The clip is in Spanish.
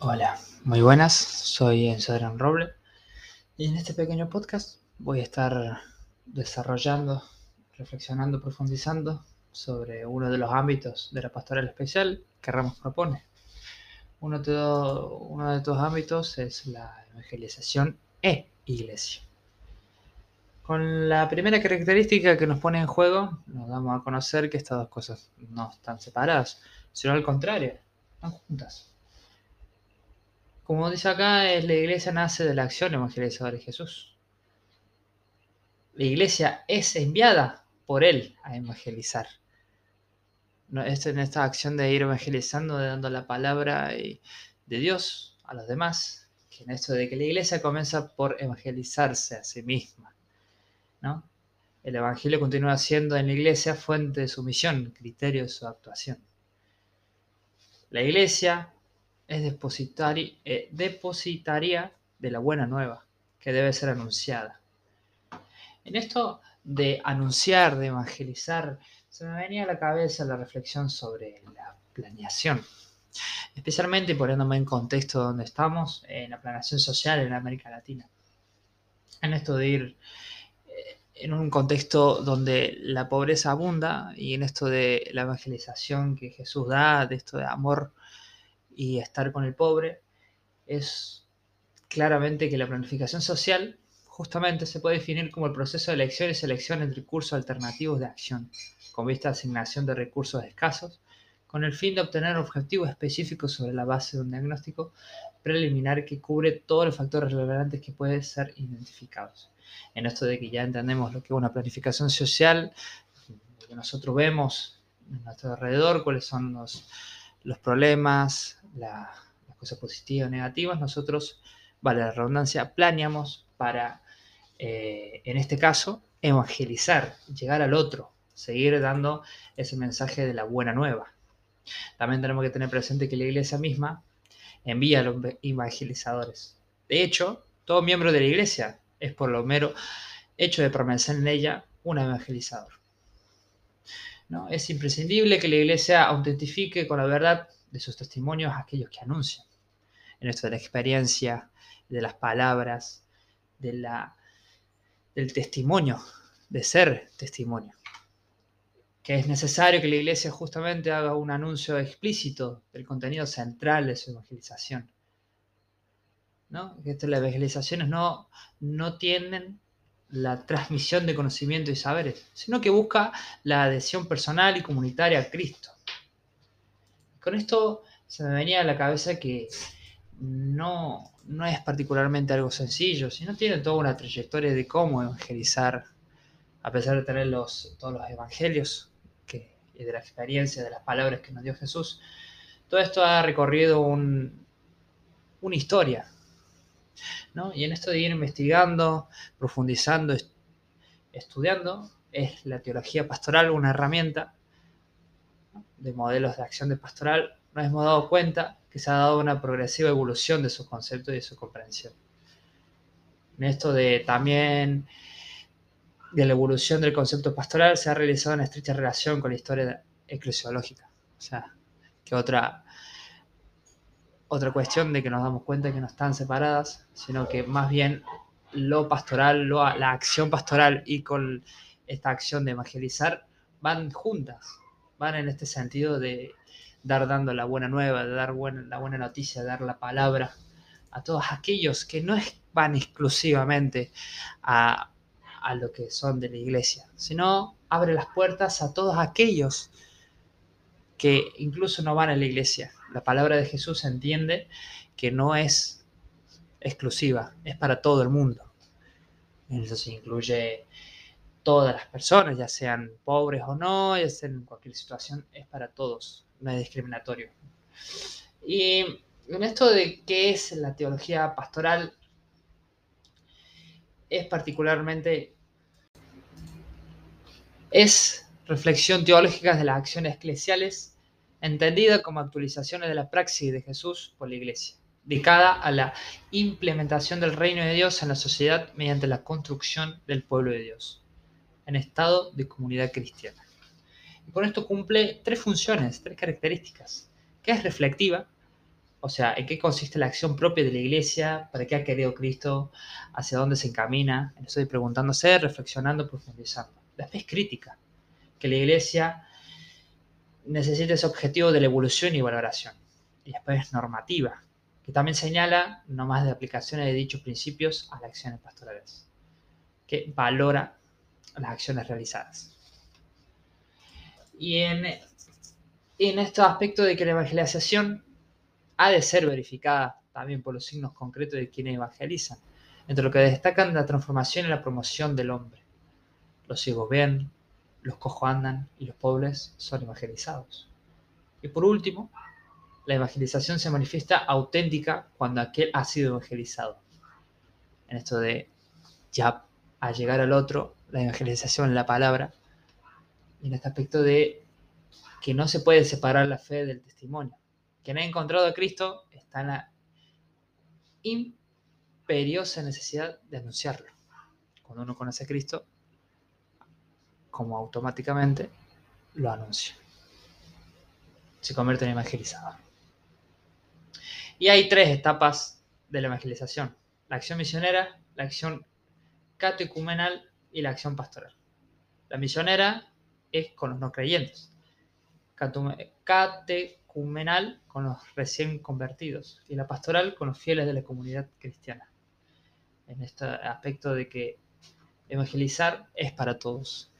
Hola, muy buenas, soy Enzo Roble y en este pequeño podcast voy a estar desarrollando, reflexionando, profundizando sobre uno de los ámbitos de la pastoral especial que Ramos propone. Uno de, uno de estos ámbitos es la evangelización e iglesia. Con la primera característica que nos pone en juego, nos damos a conocer que estas dos cosas no están separadas, sino al contrario, están juntas. Como dice acá, la iglesia nace de la acción evangelizadora de Jesús. La iglesia es enviada por Él a evangelizar. Esto en esta acción de ir evangelizando, de dando la palabra de Dios a los demás, que en esto de que la iglesia comienza por evangelizarse a sí misma. ¿no? El evangelio continúa siendo en la iglesia fuente de su misión, criterio de su actuación. La iglesia es eh, depositaria de la buena nueva que debe ser anunciada. En esto de anunciar, de evangelizar, se me venía a la cabeza la reflexión sobre la planeación, especialmente poniéndome en contexto donde estamos, en la planeación social en América Latina. En esto de ir eh, en un contexto donde la pobreza abunda y en esto de la evangelización que Jesús da, de esto de amor y estar con el pobre, es claramente que la planificación social justamente se puede definir como el proceso de elección y selección entre cursos alternativos de acción, con vista a asignación de recursos escasos, con el fin de obtener objetivos específicos sobre la base de un diagnóstico preliminar que cubre todos los factores relevantes que pueden ser identificados. En esto de que ya entendemos lo que es una planificación social, lo que nosotros vemos en nuestro alrededor, cuáles son los, los problemas, las cosas positivas o negativas, nosotros, vale la redundancia, planeamos para, eh, en este caso, evangelizar, llegar al otro, seguir dando ese mensaje de la buena nueva. También tenemos que tener presente que la iglesia misma envía a los evangelizadores. De hecho, todo miembro de la iglesia es por lo mero hecho de permanecer en ella un evangelizador. ¿No? Es imprescindible que la iglesia autentifique con la verdad de sus testimonios a aquellos que anuncian. En esto de la experiencia, de las palabras, de la, del testimonio, de ser testimonio. Que es necesario que la iglesia justamente haga un anuncio explícito del contenido central de su evangelización. ¿no? Que las evangelizaciones no, no tienen la transmisión de conocimiento y saberes, sino que busca la adhesión personal y comunitaria a Cristo. Con esto se me venía a la cabeza que no, no es particularmente algo sencillo, sino tiene toda una trayectoria de cómo evangelizar, a pesar de tener los, todos los evangelios que, y de la experiencia, de las palabras que nos dio Jesús. Todo esto ha recorrido un, una historia. ¿no? Y en esto de ir investigando, profundizando, estudiando, es la teología pastoral una herramienta de modelos de acción de pastoral, nos hemos dado cuenta que se ha dado una progresiva evolución de sus conceptos y de su comprensión. En esto de también de la evolución del concepto pastoral se ha realizado una estrecha relación con la historia eclesiológica. O sea, que otra, otra cuestión de que nos damos cuenta que no están separadas, sino que más bien lo pastoral, la acción pastoral y con esta acción de evangelizar van juntas van en este sentido de dar dando la buena nueva, de dar la buena noticia, dar la palabra a todos aquellos que no van exclusivamente a, a lo que son de la iglesia, sino abre las puertas a todos aquellos que incluso no van a la iglesia. La palabra de Jesús entiende que no es exclusiva, es para todo el mundo. Eso se incluye todas las personas, ya sean pobres o no, ya sean en cualquier situación, es para todos, no es discriminatorio. Y en esto de qué es la teología pastoral, es particularmente, es reflexión teológica de las acciones eclesiales, entendida como actualizaciones de la praxis de Jesús por la Iglesia, dedicada a la implementación del reino de Dios en la sociedad mediante la construcción del pueblo de Dios en estado de comunidad cristiana. Y con esto cumple tres funciones, tres características, que es reflectiva, O sea, ¿en qué consiste la acción propia de la iglesia? ¿Para qué ha querido Cristo? ¿Hacia dónde se encamina? Estoy preguntándose, reflexionando, profundizando. Después crítica, que la iglesia necesita ese objetivo de la evolución y valoración. Y después normativa, que también señala no más de aplicaciones de dichos principios a las acciones pastorales, que valora las acciones realizadas. Y en, en estos aspectos de que la evangelización ha de ser verificada también por los signos concretos de quienes evangelizan, entre lo que destacan la transformación y la promoción del hombre. Los ciegos ven, los cojos andan y los pobres son evangelizados. Y por último, la evangelización se manifiesta auténtica cuando aquel ha sido evangelizado. En esto de ya a llegar al otro, la evangelización, la palabra, en este aspecto de que no se puede separar la fe del testimonio. Quien ha encontrado a Cristo está en la imperiosa necesidad de anunciarlo. Cuando uno conoce a Cristo, como automáticamente lo anuncia. Se convierte en evangelizador. Y hay tres etapas de la evangelización. La acción misionera, la acción catecumenal y la acción pastoral. La misionera es con los no creyentes. Catecumenal con los recién convertidos. Y la pastoral con los fieles de la comunidad cristiana. En este aspecto de que evangelizar es para todos.